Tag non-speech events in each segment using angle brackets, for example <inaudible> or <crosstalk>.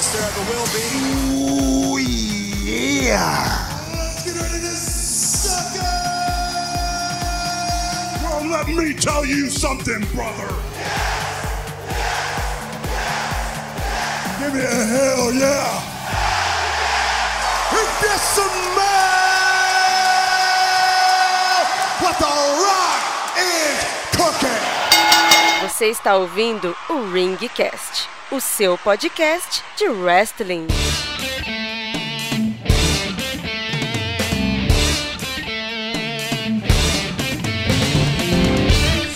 best there ever will be. Ooh, yeah! Let's get ready to suck Well, let me tell you something, brother. Give me a hell yeah! If this some man, what the rock is cooking. Você está ouvindo o Ringcast, o seu podcast de wrestling.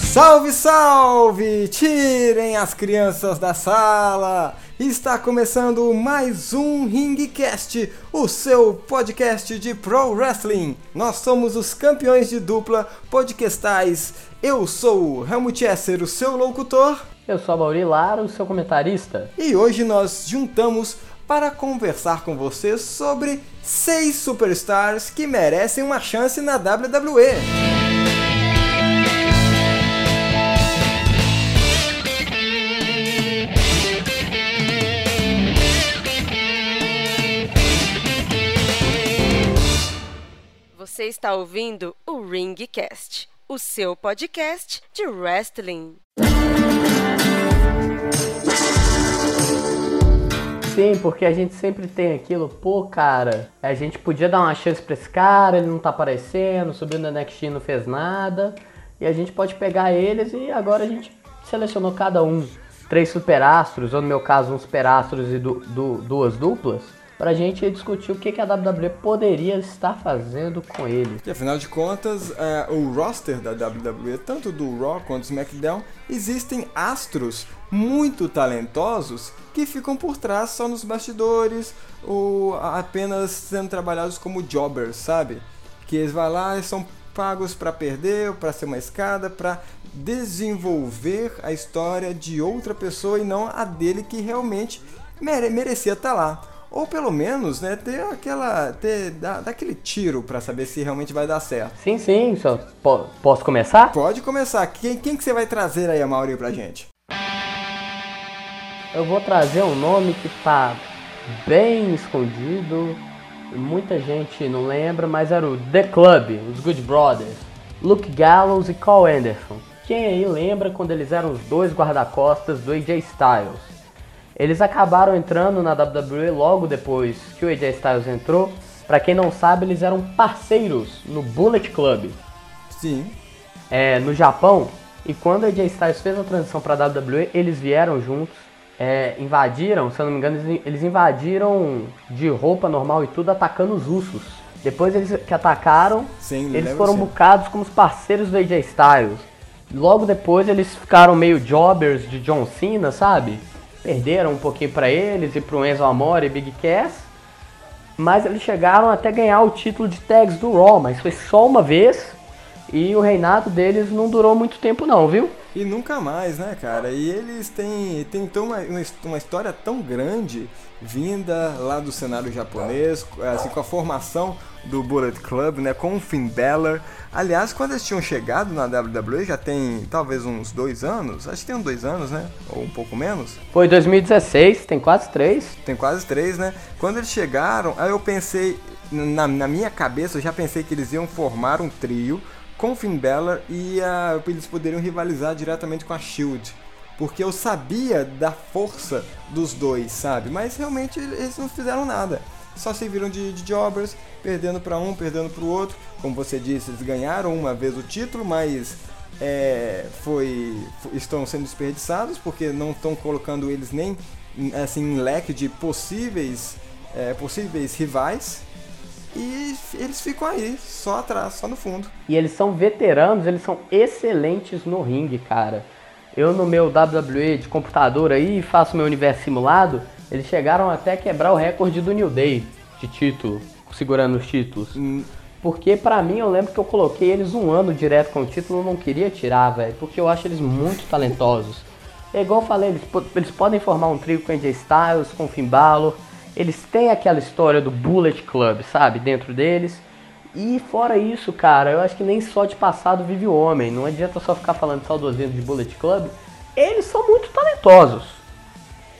Salve, salve! Tirem as crianças da sala! Está começando mais um Ringcast, o seu podcast de Pro Wrestling. Nós somos os campeões de dupla podcastais. Eu sou o Helmut Esser, o seu locutor, Eu sou a Mauri Lara, o seu comentarista. e hoje nós juntamos para conversar com vocês sobre seis superstars que merecem uma chance na WWE. Você está ouvindo o Ringcast, o seu podcast de wrestling. Sim, porque a gente sempre tem aquilo, pô, cara, a gente podia dar uma chance pra esse cara, ele não tá aparecendo, subiu no NXT e não fez nada. E a gente pode pegar eles e agora a gente selecionou cada um. Três superastros, ou no meu caso, um superastros e du- du- duas duplas, pra gente discutir o que, que a WWE poderia estar fazendo com eles. E afinal de contas, é, o roster da WWE, tanto do Raw quanto do SmackDown, existem astros muito talentosos que ficam por trás só nos bastidores ou a- apenas sendo trabalhados como jobbers, sabe? Que eles vão lá e são pagos para perder, para ser uma escada, para desenvolver a história de outra pessoa e não a dele que realmente mere- merecia estar lá. Ou pelo menos, né, ter aquela. ter dar, dar aquele tiro pra saber se realmente vai dar certo. Sim, sim, só po- posso começar? Pode começar. Quem, quem que você vai trazer aí, Mauri, pra gente? Eu vou trazer um nome que tá bem escondido, muita gente não lembra, mas era o The Club, os Good Brothers, Luke Gallows e Cole Anderson. Quem aí lembra quando eles eram os dois guarda-costas do AJ Styles? Eles acabaram entrando na WWE logo depois que o AJ Styles entrou. Pra quem não sabe, eles eram parceiros no Bullet Club Sim. é, no Japão. E quando a AJ Styles fez a transição para a WWE, eles vieram juntos, é, invadiram, se eu não me engano, eles, invadiram de roupa normal e tudo, atacando os Usos. Depois eles que atacaram, Sim, eles foram bucados como os parceiros do AJ Styles. Logo depois eles ficaram meio jobbers de John Cena, sabe? Perderam um pouquinho para eles e pro Enzo Amore e Big Cass. Mas eles chegaram até ganhar o título de tags do Raw, mas foi só uma vez. E o reinado deles não durou muito tempo não, viu? E nunca mais, né, cara? E eles têm, têm então uma, uma his- uma história tão grande vinda lá do cenário japonês, assim, com a formação do Bullet Club, né, com o Finn Balor. Aliás, quando eles tinham chegado na WWE, já tem talvez uns dois anos, acho que tem uns dois anos, né, ou um pouco menos, Foi 2016, tem quase três. tem quase três, né? Quando eles chegaram, aí eu pensei, na, na minha cabeça, eu já pensei que eles iam formar um trio com Finn Balor e ah, eles poderiam rivalizar diretamente com a Shield. Porque eu sabia da força dos dois, sabe? Mas realmente eles não fizeram nada. Só se viram de, de jobbers, perdendo para um, perdendo para o outro. Como você disse, eles ganharam uma vez o título, mas é, foi, fo- estão sendo desperdiçados porque não estão colocando eles nem assim em leque de possíveis é, possíveis rivais e eles ficam aí só atrás só no fundo E eles são veteranos, eles são excelentes no ringue, cara. Eu no meu WWE de computador aí, faço meu universo simulado, eles chegaram até quebrar o recorde do New Day de título, segurando os títulos. Porque pra mim eu lembro que eu coloquei eles um ano direto com o título, eu não queria tirar, velho, porque eu acho eles muito talentosos. É igual eu falei, eles, eles podem formar um trio com AJ Styles, com Finn Balor. Eles têm aquela história do Bullet Club, sabe, dentro deles. E fora isso, cara, eu acho que nem só de passado vive o homem. Não adianta só ficar falando saudosismo de Bullet Club. Eles são muito talentosos.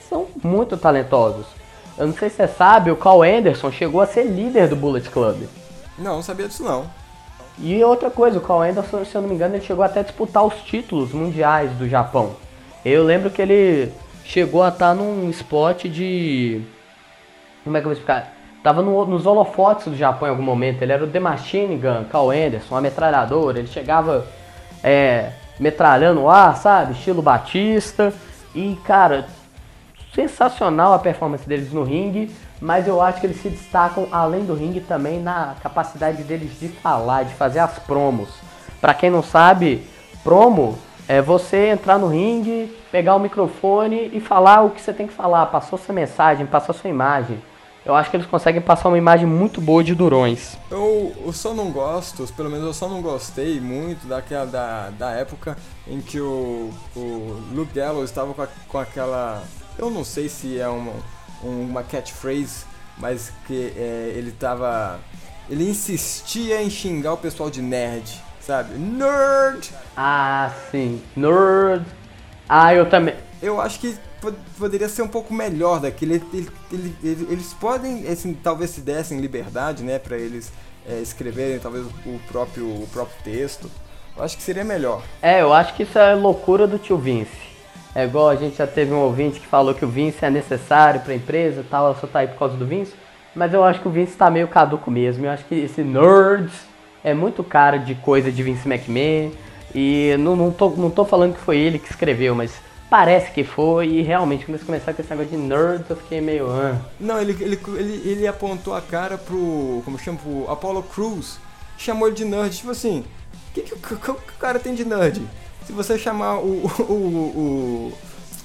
São muito talentosos. Eu não sei se você sabe, o Carl Anderson chegou a ser líder do Bullet Club. Não, não sabia disso não. E outra coisa, o Carl Anderson, se eu não me engano, ele chegou até a disputar os títulos mundiais do Japão. Eu lembro que ele chegou a estar num spot de. Como é que eu vou explicar? Tava no, nos holofotes do Japão em algum momento. Ele era o The Machine Gun, Carl Anderson, uma metralhadora. Ele chegava é, metralhando o ar, sabe? Estilo Batista. E, cara, sensacional a performance deles no ringue. Mas eu acho que eles se destacam, além do ringue, também na capacidade deles de falar, de fazer as promos. Pra quem não sabe, promo é você entrar no ringue, pegar o microfone e falar o que você tem que falar. Passou sua mensagem, passou sua imagem. Eu acho que eles conseguem passar uma imagem muito boa de Durões. Eu, eu só não gosto, pelo menos eu só não gostei muito daquela da, da época em que o, o Luke Gallows estava com, a, com aquela. Eu não sei se é uma, uma catchphrase, mas que é, ele tava. Ele insistia em xingar o pessoal de nerd, sabe? Nerd! Ah, sim. Nerd. Ah, eu também. Eu acho que poderia ser um pouco melhor daquele. Ele, ele, ele, eles podem, assim, talvez se dessem liberdade, né, para eles é, escreverem talvez o próprio, o próprio texto. Eu acho que seria melhor. É, eu acho que isso é loucura do tio Vince. É igual a gente já teve um ouvinte que falou que o Vince é necessário para a empresa e tal, ela só tá aí por causa do Vince. Mas eu acho que o Vince está meio caduco mesmo. Eu acho que esse nerds é muito cara de coisa de Vince McMahon. E não, não, tô, não tô falando que foi ele que escreveu, mas Parece que foi, e realmente, quando eles começaram com esse negócio de nerds, eu fiquei meio. Ah. Não, ele, ele, ele, ele apontou a cara pro. Como chama? Pro Apollo Cruz. Chamou ele de nerd. Tipo assim, o que, que, o, que, o cara tem de nerd? Se você chamar o, o, o,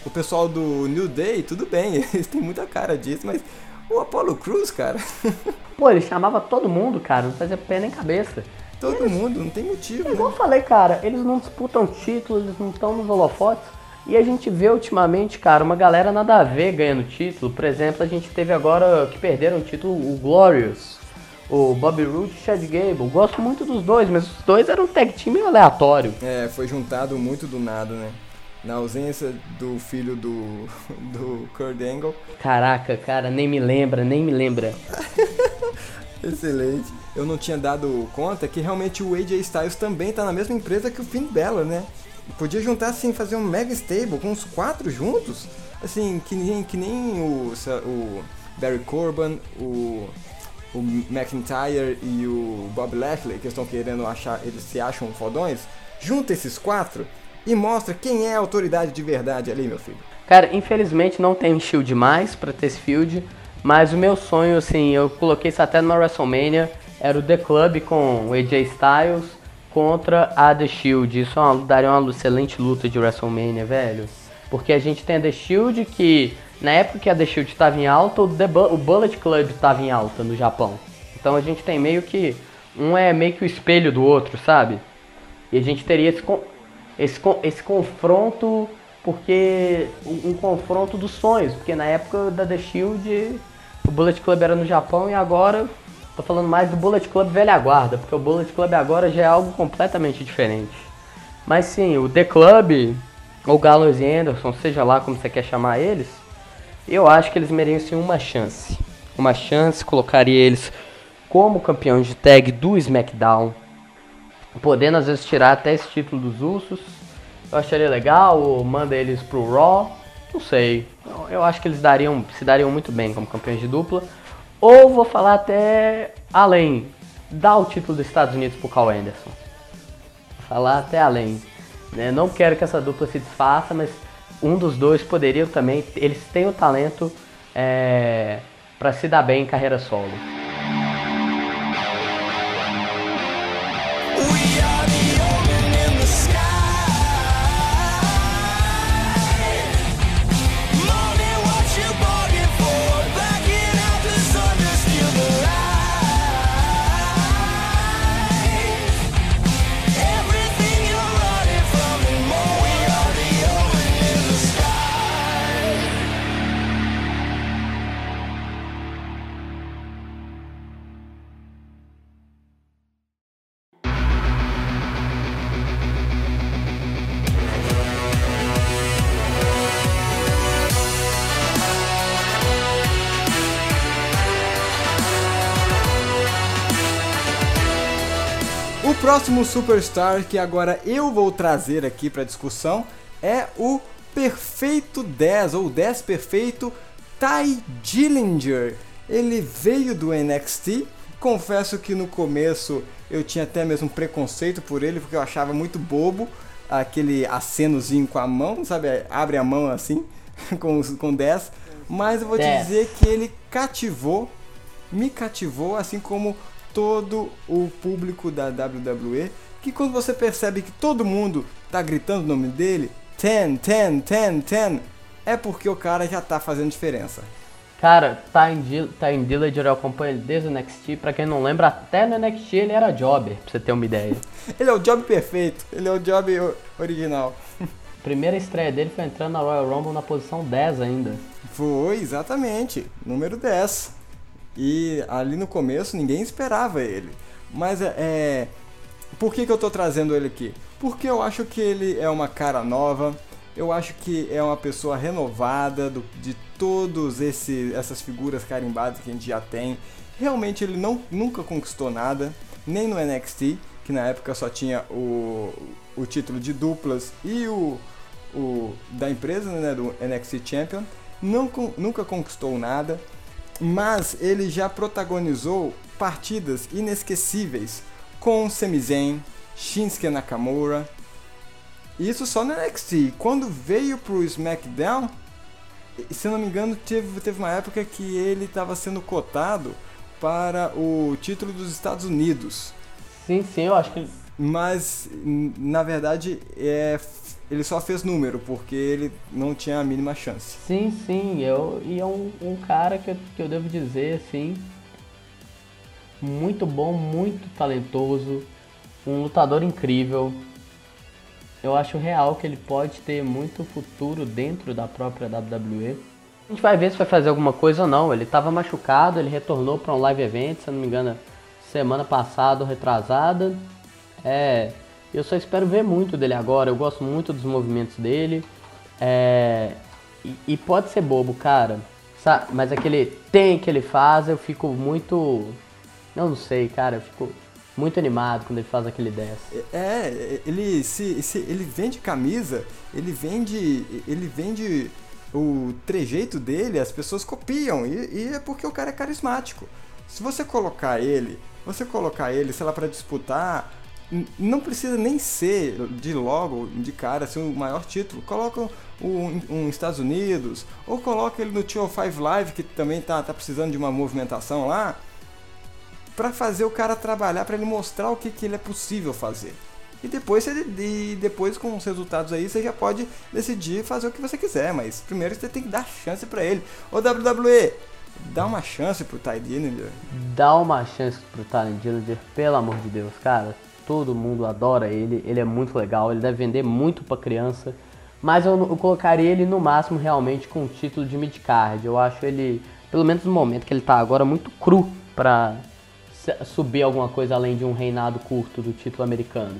o pessoal do New Day, tudo bem, <laughs> eles têm muita cara disso, mas o Apollo Cruz, cara. <laughs> Pô, ele chamava todo mundo, cara, não fazia pé nem cabeça. Todo eles, mundo, não tem motivo. É igual né? eu falei, cara, eles não disputam títulos, eles não estão nos holofotes. E a gente vê ultimamente, cara, uma galera nada a ver ganhando título. Por exemplo, a gente teve agora que perderam o título o Glorious. O Bobby Roode e Chad Gable. Gosto muito dos dois, mas os dois eram um tag team meio aleatório. É, foi juntado muito do nada, né? Na ausência do filho do, <laughs> do Kurt Angle. Caraca, cara, nem me lembra, nem me lembra. <laughs> Excelente. Eu não tinha dado conta que realmente o AJ Styles também tá na mesma empresa que o Finn Balor, né? Podia juntar assim, fazer um mega stable com os quatro juntos. Assim, que nem, que nem o, o Barry Corbin, o, o McIntyre e o Bob Lashley, que estão querendo achar, eles se acham fodões. Junta esses quatro e mostra quem é a autoridade de verdade ali, meu filho. Cara, infelizmente não tem shield mais pra ter esse field, mas o meu sonho, assim, eu coloquei isso até numa WrestleMania, era o The Club com o AJ Styles, contra a The Shield. Isso é daria uma excelente luta de WrestleMania, velho. Porque a gente tem a The Shield que, na época que a The Shield estava em alta, o, The, o Bullet Club estava em alta no Japão. Então a gente tem meio que. Um é meio que o espelho do outro, sabe? E a gente teria esse, esse, esse confronto, porque. Um, um confronto dos sonhos. Porque na época da The Shield, o Bullet Club era no Japão e agora Tô falando mais do Bullet Club velha guarda, porque o Bullet Club agora já é algo completamente diferente. Mas sim, o The Club, ou Gallows e Anderson, seja lá como você quer chamar eles, eu acho que eles merecem uma chance. Uma chance, colocaria eles como campeões de tag do SmackDown, podendo às vezes tirar até esse título dos Usos. Eu acharia legal, ou manda eles pro Raw, não sei. Eu acho que eles dariam, se dariam muito bem como campeões de dupla. Ou vou falar até além. Dá o título dos Estados Unidos pro Carl Anderson. Falar até além. Né? Não quero que essa dupla se desfaça, mas um dos dois poderia também. Eles têm o talento é, para se dar bem em carreira solo. Próximo superstar que agora eu vou trazer aqui para discussão é o perfeito 10 ou 10 perfeito Ty Dillinger. Ele veio do NXT. Confesso que no começo eu tinha até mesmo preconceito por ele porque eu achava muito bobo aquele acenozinho com a mão, sabe? Abre a mão assim <laughs> com com 10, mas eu vou te dizer que ele cativou, me cativou assim como todo o público da WWE, que quando você percebe que todo mundo tá gritando o nome dele, 10, 10, 10, 10, é porque o cara já tá fazendo diferença. Cara, tá em, tá Dillinger, eu acompanho ele desde o NXT. Pra quem não lembra, até no NXT ele era jobber, pra você ter uma ideia. <laughs> ele é o job perfeito, ele é o job original. <laughs> Primeira estreia dele foi entrando na Royal Rumble na posição 10 ainda. Foi, exatamente, número 10. E ali no começo ninguém esperava ele. Mas é, é. Por que, que eu tô trazendo ele aqui? Porque eu acho que ele é uma cara nova, eu acho que é uma pessoa renovada do, de todos essas figuras carimbadas que a gente já tem. Realmente ele não, nunca conquistou nada, nem no NXT, que na época só tinha o, o título de duplas e o, o da empresa, né, do NXT Champion. Não, nunca conquistou nada mas ele já protagonizou partidas inesquecíveis com Sami Zayn, Shinsuke Nakamura. Isso só no NXT. Quando veio pro SmackDown, se eu não me engano, teve, teve uma época que ele estava sendo cotado para o título dos Estados Unidos. Sim, sim, eu acho que. Mas, na verdade, é ele só fez número, porque ele não tinha a mínima chance. Sim, sim, eu, e é um, um cara que eu, que eu devo dizer, assim, muito bom, muito talentoso, um lutador incrível. Eu acho real que ele pode ter muito futuro dentro da própria WWE. A gente vai ver se vai fazer alguma coisa ou não. Ele estava machucado, ele retornou para um live event, se eu não me engano, semana passada retrasada. É, eu só espero ver muito dele agora. Eu gosto muito dos movimentos dele. É... E, e, pode ser bobo, cara. Sabe? Mas aquele tem que ele faz, eu fico muito. Eu não sei, cara. Eu fico muito animado quando ele faz aquele 10. É, ele se, se ele vende camisa, ele vende. Ele vende o trejeito dele, as pessoas copiam. E, e é porque o cara é carismático. Se você colocar ele, você colocar ele, sei lá, para disputar não precisa nem ser de logo, de cara, assim, o maior título. Coloca um, um Estados Unidos, ou coloca ele no Tio 5 Live, que também tá, tá precisando de uma movimentação lá, para fazer o cara trabalhar, para ele mostrar o que, que ele é possível fazer. E depois, e depois, com os resultados aí, você já pode decidir fazer o que você quiser, mas primeiro você tem que dar chance para ele. Ô WWE, dá uma chance pro Ty Dillinger. Dá uma chance pro Ty Dillinger, pelo amor de Deus, cara todo mundo adora ele, ele é muito legal, ele deve vender muito para criança, mas eu, eu, colocaria ele no máximo realmente com o título de midcard. Eu acho ele, pelo menos no momento que ele tá agora, muito cru para subir alguma coisa além de um reinado curto do título americano.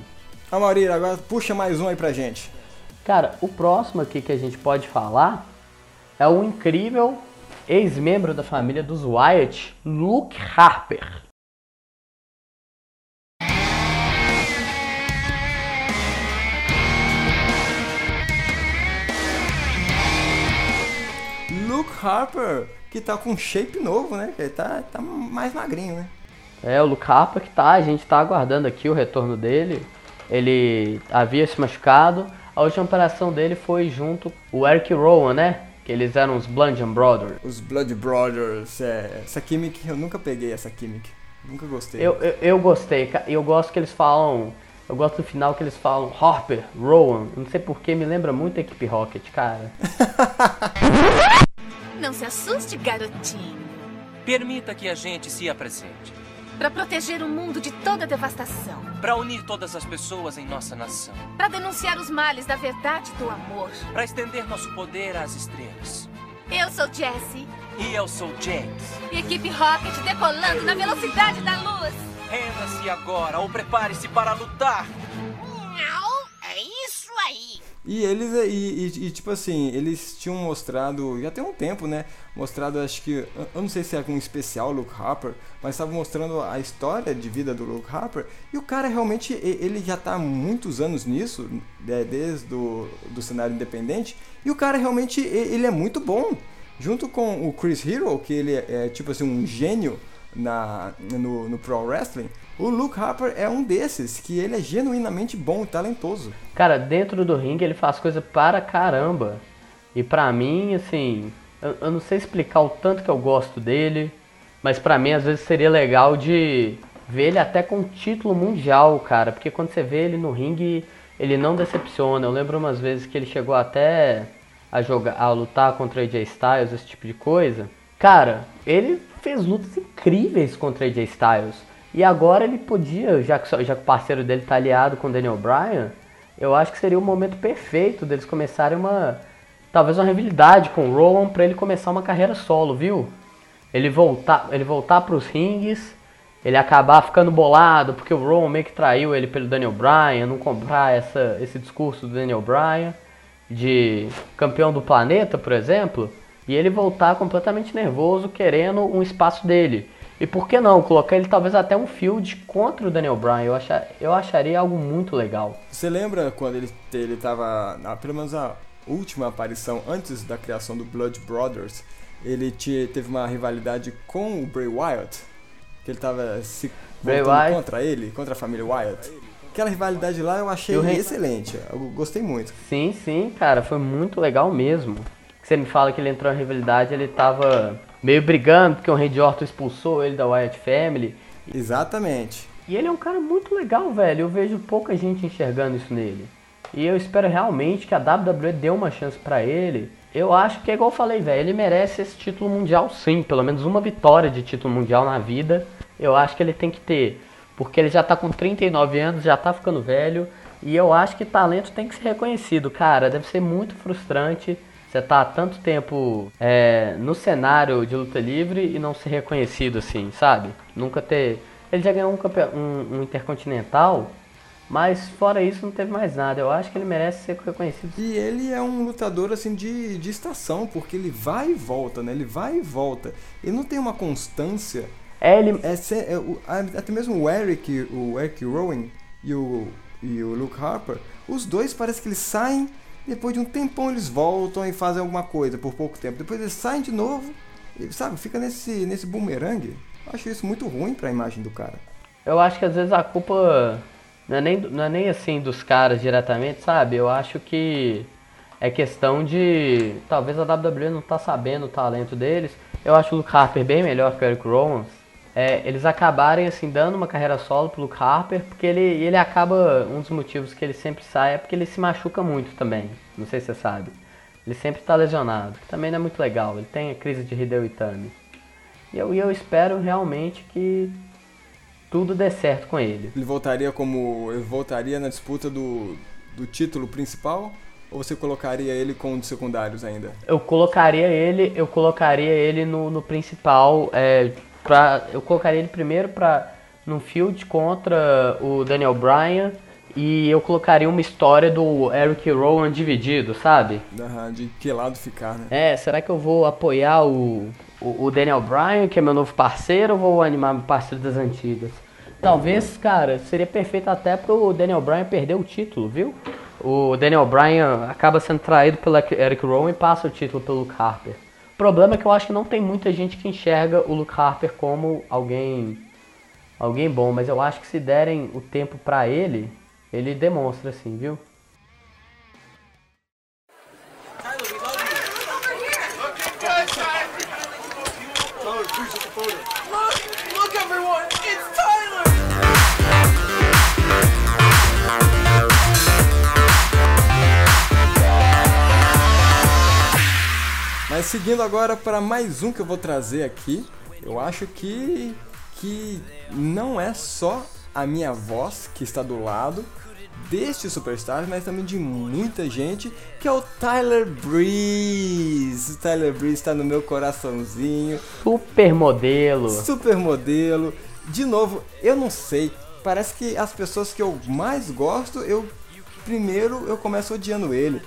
A Maurira, agora puxa mais um aí pra gente. Cara, o próximo aqui que a gente pode falar é o incrível ex-membro da família dos Wyatt, Luke Harper. Harper, que tá com shape novo, né? Ele tá, tá mais magrinho, né? É, o Luke Harper que tá, a gente tá aguardando aqui o retorno dele. Ele havia se machucado. A última operação dele foi junto o Eric Rowan, né? Que eles eram os Blood Brothers. Os Blood Brothers, é. Essa química, eu nunca peguei essa química. Nunca gostei. Eu, eu, eu gostei. Eu gosto que eles falam. Eu gosto do final que eles falam Harper, Rowan. Não sei porquê, me lembra muito a equipe Rocket, cara. <laughs> Não se assuste, garotinho. Permita que a gente se apresente. Para proteger o mundo de toda devastação. Para unir todas as pessoas em nossa nação. Para denunciar os males da verdade e do amor. Para estender nosso poder às estrelas. Eu sou Jessie. E eu sou James. equipe Rocket decolando na velocidade da luz. Renda-se agora ou prepare-se para lutar. Não, é isso aí. E eles, e, e, e, tipo assim, eles tinham mostrado, já tem um tempo, né? Mostrado, acho que, eu não sei se é um especial Luke Harper, mas estava mostrando a história de vida do Luke Harper. E o cara realmente, ele já tá há muitos anos nisso, né, desde do, do cenário independente. E o cara realmente, ele é muito bom. Junto com o Chris Hero, que ele é, tipo assim, um gênio na, no, no Pro Wrestling, o Luke Harper é um desses, que ele é genuinamente bom e talentoso. Cara, dentro do ringue ele faz coisa para caramba. E pra mim, assim, eu, eu não sei explicar o tanto que eu gosto dele, mas pra mim às vezes seria legal de ver ele até com título mundial, cara. Porque quando você vê ele no ringue, ele não decepciona. Eu lembro umas vezes que ele chegou até a jogar, a lutar contra AJ Styles, esse tipo de coisa. Cara, ele fez lutas incríveis contra AJ Styles. E agora ele podia, já que, já que o parceiro dele tá aliado com Daniel Bryan, eu acho que seria o momento perfeito deles começarem uma. Talvez uma rivalidade com o Rowan para ele começar uma carreira solo, viu? Ele voltar, ele voltar pros rings, ele acabar ficando bolado porque o Rowan meio que traiu ele pelo Daniel Bryan, não comprar essa, esse discurso do Daniel Bryan de campeão do planeta, por exemplo, e ele voltar completamente nervoso, querendo um espaço dele. E por que não colocar ele talvez até um field contra o Daniel Bryan? Eu, achar, eu acharia algo muito legal. Você lembra quando ele, ele tava, pelo menos a última aparição antes da criação do Blood Brothers, ele te, teve uma rivalidade com o Bray Wyatt? Que ele tava se voltando contra ele, contra a família Wyatt? Aquela rivalidade lá eu achei eu excelente, eu gostei muito. Sim, sim, cara, foi muito legal mesmo. Você me fala que ele entrou na rivalidade, ele tava meio brigando porque o Randy Orton expulsou ele da Wyatt Family. Exatamente. E ele é um cara muito legal, velho. Eu vejo pouca gente enxergando isso nele. E eu espero realmente que a WWE dê uma chance para ele. Eu acho que é igual eu falei, velho, ele merece esse título mundial sim, pelo menos uma vitória de título mundial na vida. Eu acho que ele tem que ter, porque ele já tá com 39 anos, já tá ficando velho, e eu acho que talento tem que ser reconhecido, cara. Deve ser muito frustrante você tá há tanto tempo é, no cenário de luta livre e não ser reconhecido assim, sabe? Nunca ter. Ele já ganhou um, um, um, intercontinental, mas fora isso não teve mais nada. Eu acho que ele merece ser reconhecido. E ele é um lutador assim de, de estação, porque ele vai e volta, né? Ele vai e volta. Ele não tem uma constância. É, ele. É, é, o, até mesmo o Eric, o Eric Rowan e o, e o Luke Harper, os dois parece que eles saem depois de um tempão eles voltam e fazem alguma coisa por pouco tempo. Depois eles saem de novo e, sabe, fica nesse, nesse bumerangue. Acho isso muito ruim para a imagem do cara. Eu acho que às vezes a culpa não é, nem, não é nem assim dos caras diretamente, sabe? Eu acho que é questão de. Talvez a WWE não tá sabendo o talento deles. Eu acho o Luke Harper bem melhor que o Eric Rowan é, eles acabarem assim dando uma carreira solo pro Luke Harper, porque ele, ele acaba, um dos motivos que ele sempre sai é porque ele se machuca muito também, não sei se você sabe. Ele sempre está lesionado, que também não é muito legal, ele tem a crise de Hideo Itami. E eu, e eu espero realmente que tudo dê certo com ele. Ele voltaria como. Ele voltaria na disputa do, do título principal? Ou você colocaria ele com os secundários ainda? Eu colocaria ele, eu colocaria ele no, no principal, é, pra, eu colocaria ele primeiro para no field contra o Daniel Bryan e eu colocaria uma história do Eric Rowan dividido, sabe? Uhum, de que lado ficar, né? É, será que eu vou apoiar o, o, o Daniel Bryan, que é meu novo parceiro, ou vou animar meu parceiro das antigas? Talvez, cara, seria perfeito até pro Daniel Bryan perder o título, viu? O Daniel Bryan acaba sendo traído pelo Eric Rowan e passa o título pelo Luke Harper problema é que eu acho que não tem muita gente que enxerga o Luke Harper como alguém alguém bom, mas eu acho que se derem o tempo para ele, ele demonstra assim, viu? Mas seguindo agora para mais um que eu vou trazer aqui, eu acho que que não é só a minha voz que está do lado deste superstar, mas também de muita gente, que é o Tyler Breeze. O Tyler Breeze está no meu coraçãozinho. Super modelo. Super modelo. De novo, eu não sei, parece que as pessoas que eu mais gosto, eu primeiro eu começo odiando ele.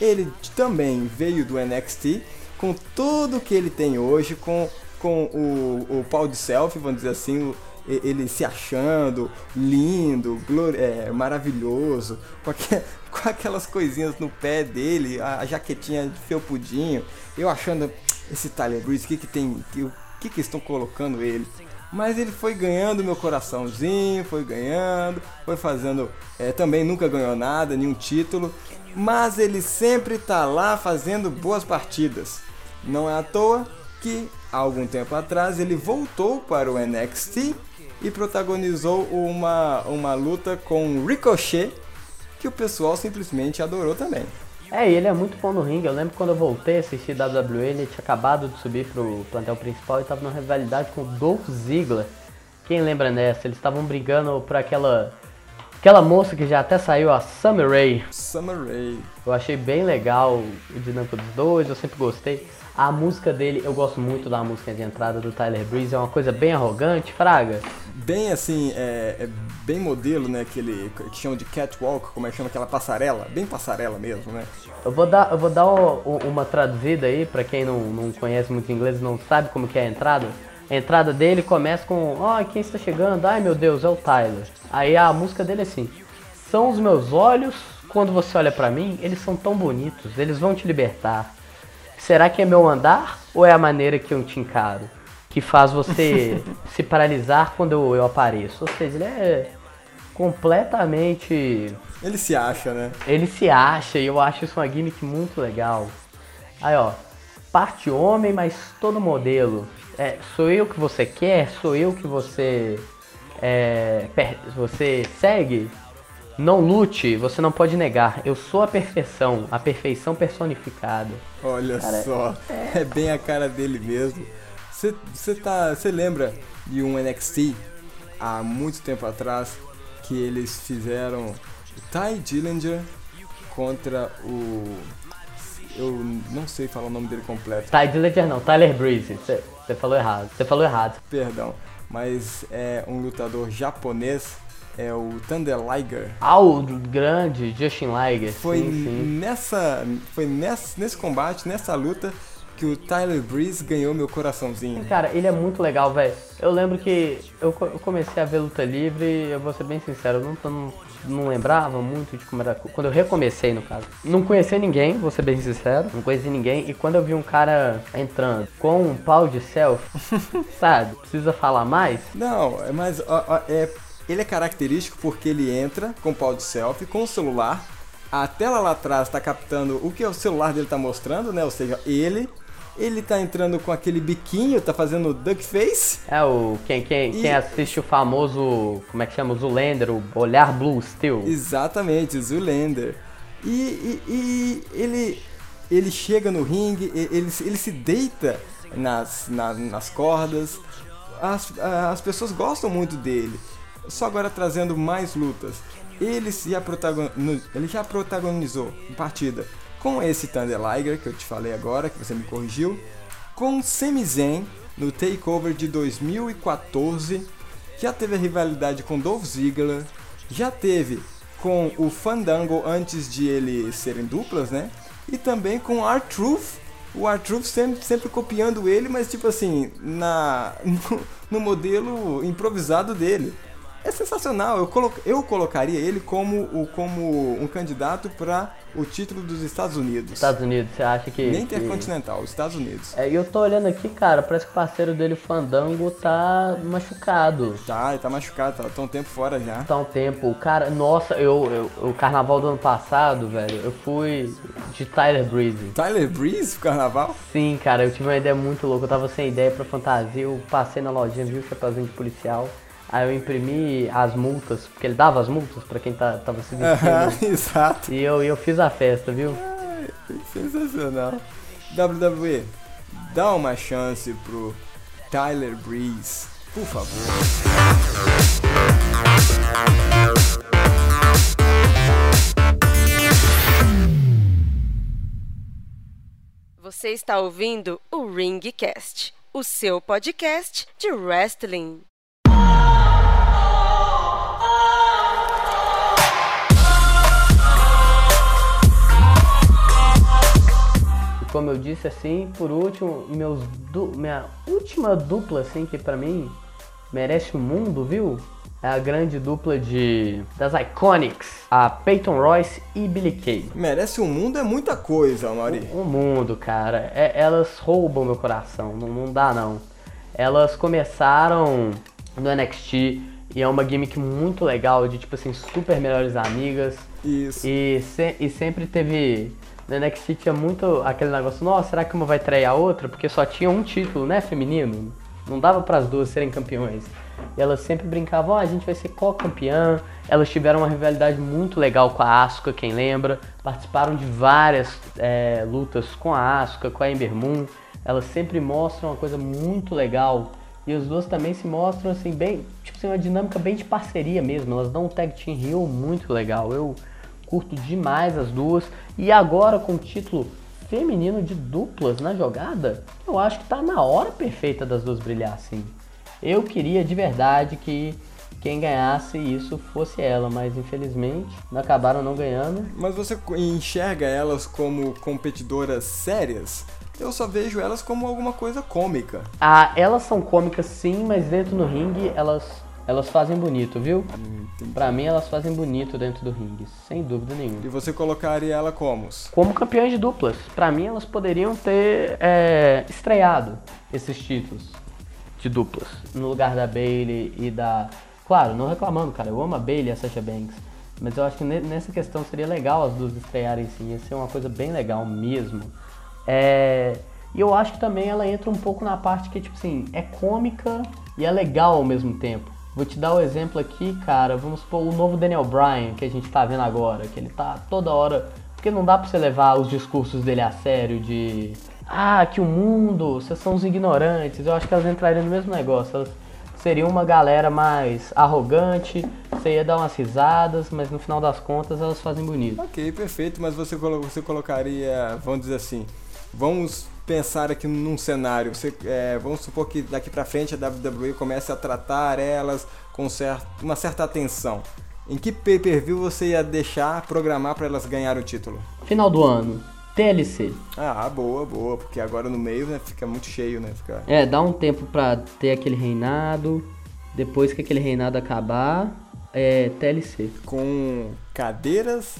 Ele também veio do NXT com tudo que ele tem hoje, com, com o, o pau de selfie, vamos dizer assim, ele se achando lindo, é, maravilhoso, com, aqu <laughs> com, aquelas coisinhas no pé dele, a, a, jaquetinha de felpudinho, eu achando esse Tyler Breeze, que que tem, o que que estão colocando ele? Mas ele foi ganhando meu coraçãozinho, foi ganhando, foi fazendo, é, também nunca ganhou nada, nenhum título, mas ele sempre tá lá fazendo boas partidas. Não é à toa que há algum tempo atrás ele voltou para o NXT e protagonizou uma, uma luta com Ricochet, que o pessoal simplesmente adorou também. É, e ele é muito bom no ringue. Eu lembro quando eu voltei a assistir WWE, ele tinha acabado de subir pro plantel principal e estava numa rivalidade com o Dolph Ziggler. Quem lembra dessa? Eles estavam brigando por aquela aquela moça que já até saiu, a Summer Rae. Summer Rae. Eu achei bem legal o dinâmico dos dois, eu sempre gostei. A música dele, eu gosto muito da música de entrada do Tyler Breeze, é uma coisa bem arrogante, fraga. Bem assim, é, é bem modelo, né? Aquele que chama de catwalk, como é que chama aquela passarela, bem passarela mesmo, né? Eu vou dar, eu vou dar uma traduzida aí para quem não, não conhece muito inglês, não sabe como que é a entrada. A entrada dele começa com, ó, oh, quem está chegando? Ai meu Deus, é o Tyler. Aí a música dele é assim: São os meus olhos quando você olha para mim, eles são tão bonitos, eles vão te libertar. Será que é meu andar ou é a maneira que eu te encaro? Que faz você <laughs> se paralisar quando eu, eu apareço. Ou seja, ele é completamente. Ele se acha, né? Ele se acha e eu acho isso uma gimmick muito legal. Aí, ó. Parte homem, mas todo modelo. É, sou eu que você quer? Sou eu que você. É, você segue? Não lute, você não pode negar. Eu sou a perfeição, a perfeição personificada. Olha cara, só, é... é... bem a cara dele mesmo. Você tá, você lembra de um NXT há muito tempo atrás que eles fizeram o Ty Dillinger contra o eu não sei falar o nome dele completo. Ty Dillinger não, Tyler Breeze. Você falou errado. Você falou errado. Perdão, mas é um lutador japonês é o Thunder Liger. Ah, o grande Justin Liger. Foi sim, sim. nessa, foi nessa, nesse combate, nessa luta que o Tyler Breeze ganhou meu coraçãozinho. Cara, ele é muito legal, velho. Eu lembro que eu, comecei a ver luta livre, eu vou ser bem sincero, eu não, não, não lembrava muito de como era. Quando eu recomecei, no caso. Não conhecia ninguém, vou ser bem sincero. Não conhecia ninguém. E quando eu vi um cara entrando com um pau de selfie, <laughs> sabe? Precisa falar mais? Não, mas é ele é característico porque ele entra com o pau de selfie, com o celular. A tela lá atrás está captando o que o celular dele está mostrando, né? Ou seja, ele ele tá entrando com aquele biquinho, tá fazendo duck face. É o quem, quem, e... quem assiste o famoso, como é que chama, o Zoolander, o olhar blue steel. Exatamente, o Zoolander. E, e, e, ele ele chega no ringue, ele, ele se deita nas, nas, nas cordas. As, as pessoas gostam muito dele só agora trazendo mais lutas. Ele já, ele já protagonizou partida com esse Thunder Liger que eu te falei agora, que você me corrigiu, com Sami Zayn no Takeover de 2014, já teve a rivalidade com Dolph Ziggler, já teve com o Fandango antes de eles serem duplas, né? E também com R-Truth, o R-Truth sempre, sempre copiando ele, mas tipo assim, na, <laughs> no, no modelo improvisado dele é sensacional. Eu, colo eu colocaria ele como, o, como um candidato para o título dos Estados Unidos. Estados Unidos, você acha que. Nem intercontinental, que... Estados Unidos. É, e eu tô olhando aqui, cara, parece que o parceiro dele, Fandango, tá machucado. Tá, ele tá machucado, tá, tá um tempo fora já. Tá um tempo. Cara, nossa, eu, eu o carnaval do ano passado, velho, eu fui de Tyler Breeze. Tyler Breeze pro carnaval? Sim, cara, eu tive uma ideia muito louca. Eu tava sem ideia pra fantasia, eu passei na lojinha, vi o chapéuzinho de policial. Aí eu imprimi as multas, porque ele dava as multas para quem tá, tava se vestindo. <laughs> exato. E eu, eu fiz a festa, viu? Ai, sensacional. WWE, dá uma chance pro Tyler Breeze, por favor. Você está ouvindo o Ringcast, o seu podcast de wrestling. Como eu disse assim, por último, meus du minha última dupla assim que pra mim merece o mundo, viu? É a grande dupla de das Iconics, a Peyton Royce e Billy Kay. Merece o mundo é muita coisa, Mauri. O mundo, cara. É- elas roubam meu coração, não, não dá não. Elas começaram no NXT e é uma gimmick muito legal de tipo assim, super melhores amigas. Isso. E, se- e sempre teve. No NXT tinha muito aquele negócio, nossa, será que uma vai trair a outra? Porque só tinha um título, né, feminino. Não dava para as duas serem campeões. E elas sempre brincavam, ah, a gente vai ser co-campeã. Elas tiveram uma rivalidade muito legal com a Asuka, quem lembra. Participaram de várias é, lutas com a Asuka, com a Ember Moon. Elas sempre mostram uma coisa muito legal. E as duas também se mostram assim, bem, tipo assim, uma dinâmica bem de parceria mesmo. Elas dão um tag team heel muito legal. Eu curto demais as duas. E agora com o título feminino de duplas na jogada, eu acho que tá na hora perfeita das duas brilhar assim. Eu queria de verdade que quem ganhasse isso fosse ela, mas infelizmente acabaram não ganhando. Mas você enxerga elas como competidoras sérias? Eu só vejo elas como alguma coisa cômica. Ah, elas são cômicas sim, mas dentro do ringue elas elas fazem bonito, viu? Pra mim elas fazem bonito dentro do ringue, sem dúvida nenhuma. E você colocaria ela como? Como campeões de duplas, pra mim elas poderiam ter é, estreado esses títulos de duplas no lugar da Bailey e da. Claro, não reclamando, cara, eu amo a Bailey e a Sasha Banks, mas eu acho que ne- nessa questão seria legal as duas estrearem sim, ia ser uma coisa bem legal mesmo. É, E eu acho que também ela entra um pouco na parte que, tipo assim, é cômica e é legal ao mesmo tempo. Vou te dar o exemplo aqui, cara. Vamos supor o novo Daniel Bryan que a gente tá vendo agora, que ele tá toda hora. Porque não dá pra você levar os discursos dele a sério de. Ah, que o mundo, vocês são os ignorantes. Eu acho que elas entrariam no mesmo negócio. Elas seriam uma galera mais arrogante, você ia dar umas risadas, mas no final das contas elas fazem bonito. Ok, perfeito, mas você, você colocaria, vamos dizer assim, vamos pensar aqui num cenário, você, é, vamos supor que daqui pra frente a WWE comece a tratar elas com cer- uma certa atenção. Em que pay-per-view você ia deixar programar pra elas ganharem o título? Final do ano, TLC. Ah, boa, boa, porque agora no meio né, fica muito cheio, né? Fica... É, dá um tempo pra ter aquele reinado. Depois que aquele reinado acabar, é TLC. Com cadeiras,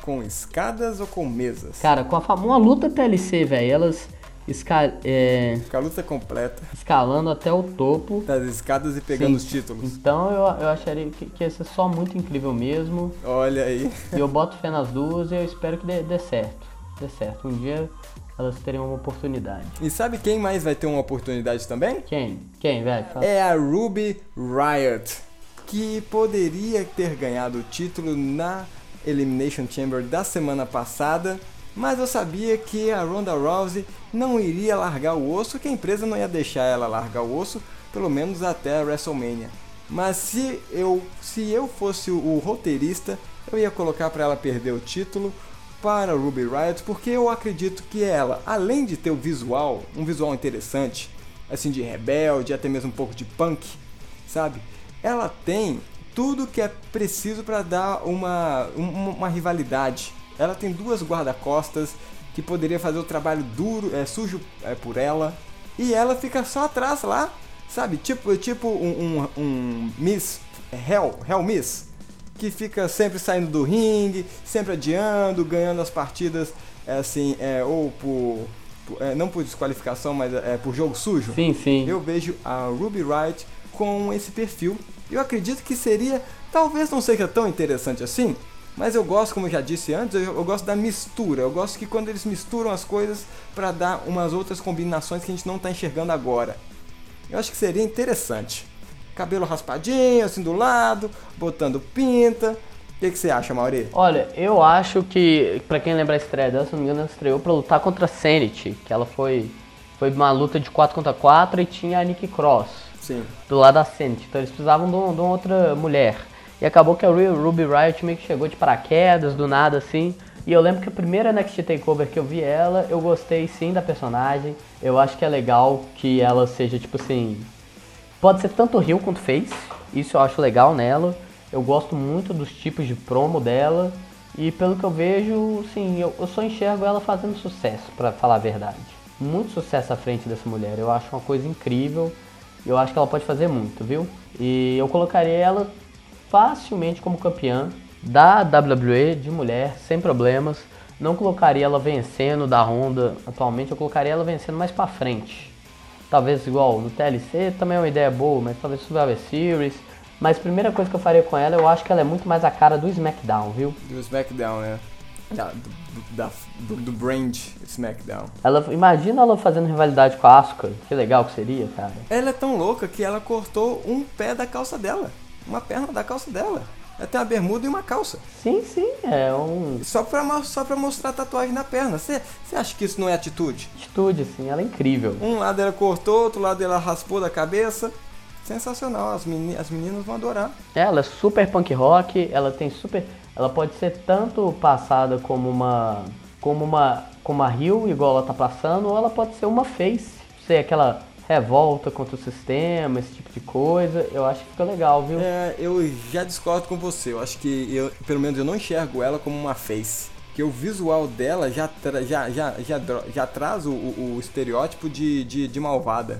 com escadas ou com mesas? Cara, com a famosa luta TLC, velho, elas esca é, Com a luta completa escalando até o topo. das escadas e pegando Sim. os títulos. Então eu, eu acharia que, que ia ser só muito incrível mesmo. Olha aí. <laughs> E eu boto fé nas duas e eu espero que dê, dê certo. Dê certo. Um dia elas teriam uma oportunidade. E sabe quem mais vai ter uma oportunidade também? Quem? Quem, velho? Fala. É a Ruby Riot, que poderia ter ganhado o título na Elimination Chamber da semana passada, mas eu sabia que a Ronda Rousey não iria largar o osso, que a empresa não ia deixar ela largar o osso, pelo menos até a WrestleMania. Mas se eu, se eu fosse o, roteirista, eu ia colocar para ela perder o título para Ruby Riot, porque eu acredito que ela, além de ter o visual, um visual interessante, assim de rebelde, até mesmo um pouco de punk, sabe? Ela tem tudo que é preciso para dar uma, um- uma rivalidade. Ela tem duas guarda-costas que poderia fazer o trabalho duro, é, sujo é, por ela, e ela fica só atrás lá, sabe? Tipo, tipo um, um, um Miss Hell, Hell Miss, que fica sempre saindo do ringue, sempre adiando, ganhando as partidas, é, assim, é, ou por, por- é, não por desqualificação, mas é, por jogo sujo. Sim, sim. Eu vejo a Ruby Riot com esse perfil. Eu acredito que seria, talvez não seja tão interessante assim, mas eu gosto, como eu já disse antes, eu, eu gosto da mistura. Eu gosto que quando eles misturam as coisas para dar umas outras combinações que a gente não tá enxergando agora. Eu acho que seria interessante. Cabelo raspadinho, assim do lado, botando pinta. O que, que você acha, Mauri? Olha, eu acho que, pra quem lembra a estreia dela, se não me engano, ela estreou pra lutar contra a Sanity, que ela foi, foi uma luta de 4 contra 4 e tinha a Nikki Cross Sim. do lado da Sanity. Então eles precisavam de, um- de uma outra mulher. E acabou que a Ru- Ruby Riot meio que chegou de paraquedas, do nada assim. E eu lembro que a primeira NXT Takeover que eu vi ela, eu gostei sim da personagem. Eu acho que é legal que ela seja, tipo assim, Pode ser tanto Rio quanto Face, isso eu acho legal nela. Eu gosto muito dos tipos de promo dela. E pelo que eu vejo, sim, eu, eu só enxergo ela fazendo sucesso, pra falar a verdade. Muito sucesso à frente dessa mulher. Eu acho uma coisa incrível. Eu acho que ela pode fazer muito, viu? E eu colocaria ela facilmente como campeã da WWE de mulher, sem problemas. Não colocaria ela vencendo da Honda atualmente, eu colocaria ela vencendo mais pra frente. Talvez igual no TLC também é uma ideia boa, mas talvez Survivor Series. Mas a primeira coisa que eu faria com ela, eu acho que ela é muito mais a cara do SmackDown, viu? Do SmackDown, né? Da, do, da, do, do brand SmackDown. Ela, imagina ela fazendo rivalidade com a Asuka, que legal que seria, cara. Ela é tão louca que ela cortou um pé da calça dela. Uma perna da calça dela. Ela tem uma bermuda e uma calça. Sim, sim, é um Só pra, só pra mostrar a tatuagem na perna. Você acha que isso não é atitude? atitude, assim, ela é incrível. Um lado ela cortou, outro lado ela raspou da cabeça. Sensacional, as, meni as meninas vão adorar. Ela é super punk rock, ela tem super. Ela pode ser tanto passada como uma. como uma. como uma Rio, igual ela tá passando, ou ela pode ser uma face. Ser aquela revolta contra o sistema, esse tipo de coisa. Eu acho que fica legal, viu? É, eu já discordo com você. Eu acho que, eu, pelo menos, eu não enxergo ela como uma face. Que o visual dela já, tra- já, já, já, já traz o, o- o estereótipo de, de, de malvada.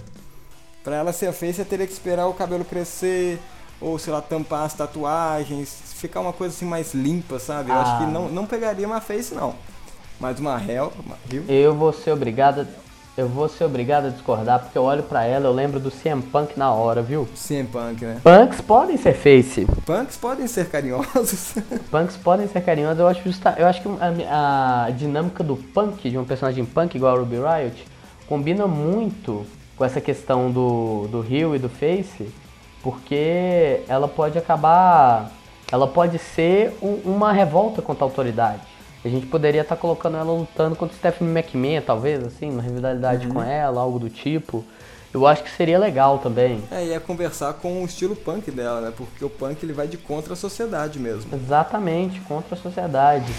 Pra ela ser a face, eu teria que esperar o cabelo crescer, ou sei lá, tampar as tatuagens, ficar uma coisa assim mais limpa, sabe? Eu acho Ah. que não, não pegaria uma face, não. Mas uma uma Rio. Eu vou ser obrigada. Eu vou ser obrigado a discordar, porque eu olho pra ela, eu lembro do CM Punk na hora, viu? CM Punk, né? Punks podem ser face. Punks podem ser carinhosos. <laughs> Punks podem ser carinhosos, eu acho justa, eu acho que a, a dinâmica do punk, de um personagem punk igual a Ruby Riot, combina muito com essa questão do, do Rio e do Face, porque ela pode acabar. Ela pode ser um- uma revolta contra a autoridade. A gente poderia estar colocando ela lutando contra Stephanie McMahon, talvez, assim, uma rivalidade com ela, algo do tipo. Eu acho que seria legal também. É, e é conversar com o estilo punk dela, né? Porque o punk ele vai de contra a sociedade mesmo. Exatamente, contra a sociedade.